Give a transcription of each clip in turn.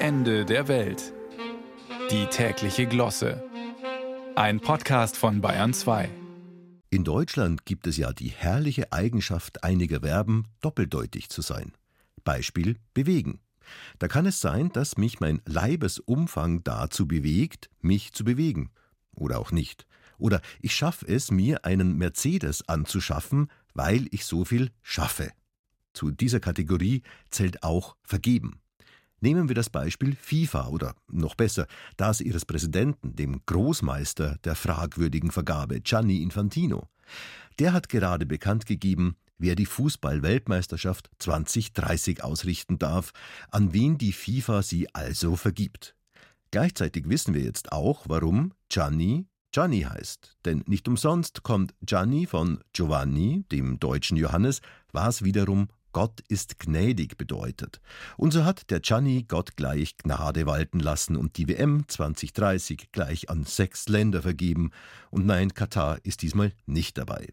Ende der Welt. Die tägliche Glosse. Ein Podcast von Bayern 2. In Deutschland gibt es ja die herrliche Eigenschaft einiger Verben, doppeldeutig zu sein. Beispiel bewegen. Da kann es sein, dass mich mein Leibesumfang dazu bewegt, mich zu bewegen. Oder auch nicht. Oder ich schaffe es, mir einen Mercedes anzuschaffen, weil ich so viel schaffe. Zu dieser Kategorie zählt auch vergeben. Nehmen wir das Beispiel FIFA oder noch besser das ihres Präsidenten, dem Großmeister der fragwürdigen Vergabe, Gianni Infantino. Der hat gerade bekannt gegeben, wer die Fußball-Weltmeisterschaft 2030 ausrichten darf, an wen die FIFA sie also vergibt. Gleichzeitig wissen wir jetzt auch, warum Gianni Gianni heißt. Denn nicht umsonst kommt Gianni von Giovanni, dem deutschen Johannes, was wiederum Gott ist gnädig bedeutet. Und so hat der Gianni Gott gleich Gnade walten lassen und die WM 2030 gleich an sechs Länder vergeben. Und nein, Katar ist diesmal nicht dabei.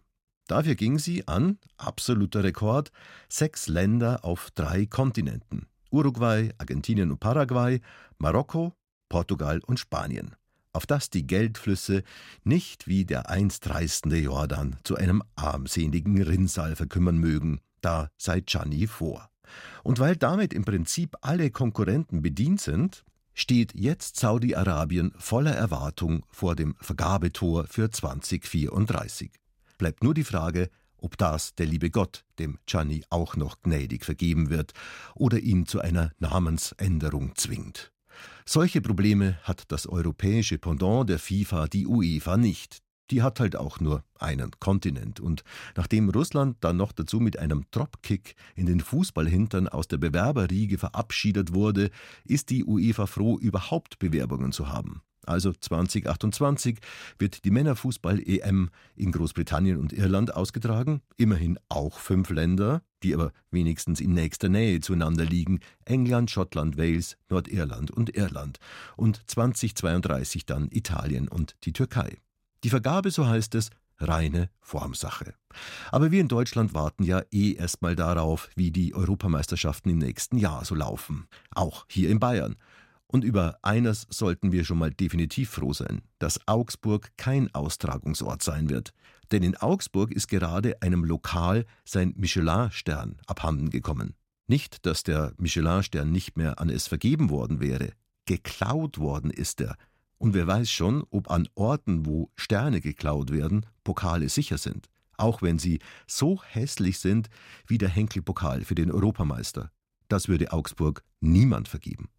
Dafür ging sie an, absoluter Rekord, sechs Länder auf drei Kontinenten. Uruguay, Argentinien und Paraguay, Marokko, Portugal und Spanien. Auf dass die Geldflüsse nicht wie der einst reißende Jordan zu einem armseligen Rinnsal verkümmern mögen, da sei Gianni vor. Und weil damit im Prinzip alle Konkurrenten bedient sind, steht jetzt Saudi-Arabien voller Erwartung vor dem Vergabetor für 2034. Bleibt nur die Frage, ob das der liebe Gott dem Gianni auch noch gnädig vergeben wird oder ihn zu einer Namensänderung zwingt. Solche Probleme hat das europäische Pendant der FIFA, die UEFA, nicht die hat halt auch nur einen Kontinent. Und nachdem Russland dann noch dazu mit einem Dropkick in den Fußballhintern aus der Bewerberriege verabschiedet wurde, ist die UEFA froh, überhaupt Bewerbungen zu haben. Also 2028 wird die Männerfußball-EM in Großbritannien und Irland ausgetragen. Immerhin auch fünf Länder, die aber wenigstens in nächster Nähe zueinander liegen. England, Schottland, Wales, Nordirland und Irland. Und 2032 dann Italien und die Türkei. Die Vergabe, so heißt es, reine Formsache. Aber wir in Deutschland warten ja eh erstmal darauf, wie die Europameisterschaften im nächsten Jahr so laufen. Auch hier in Bayern. Und über eines sollten wir schon mal definitiv froh sein, dass Augsburg kein Austragungsort sein wird. Denn in Augsburg ist gerade einem Lokal sein Michelin-Stern abhanden gekommen. Nicht, dass der Michelin-Stern nicht mehr an es vergeben worden wäre. Geklaut worden ist er. Und wer weiß schon, ob an Orten, wo Sterne geklaut werden, Pokale sicher sind, auch wenn sie so hässlich sind wie der Henkel-Pokal für den Europameister. Das würde Augsburg niemand vergeben.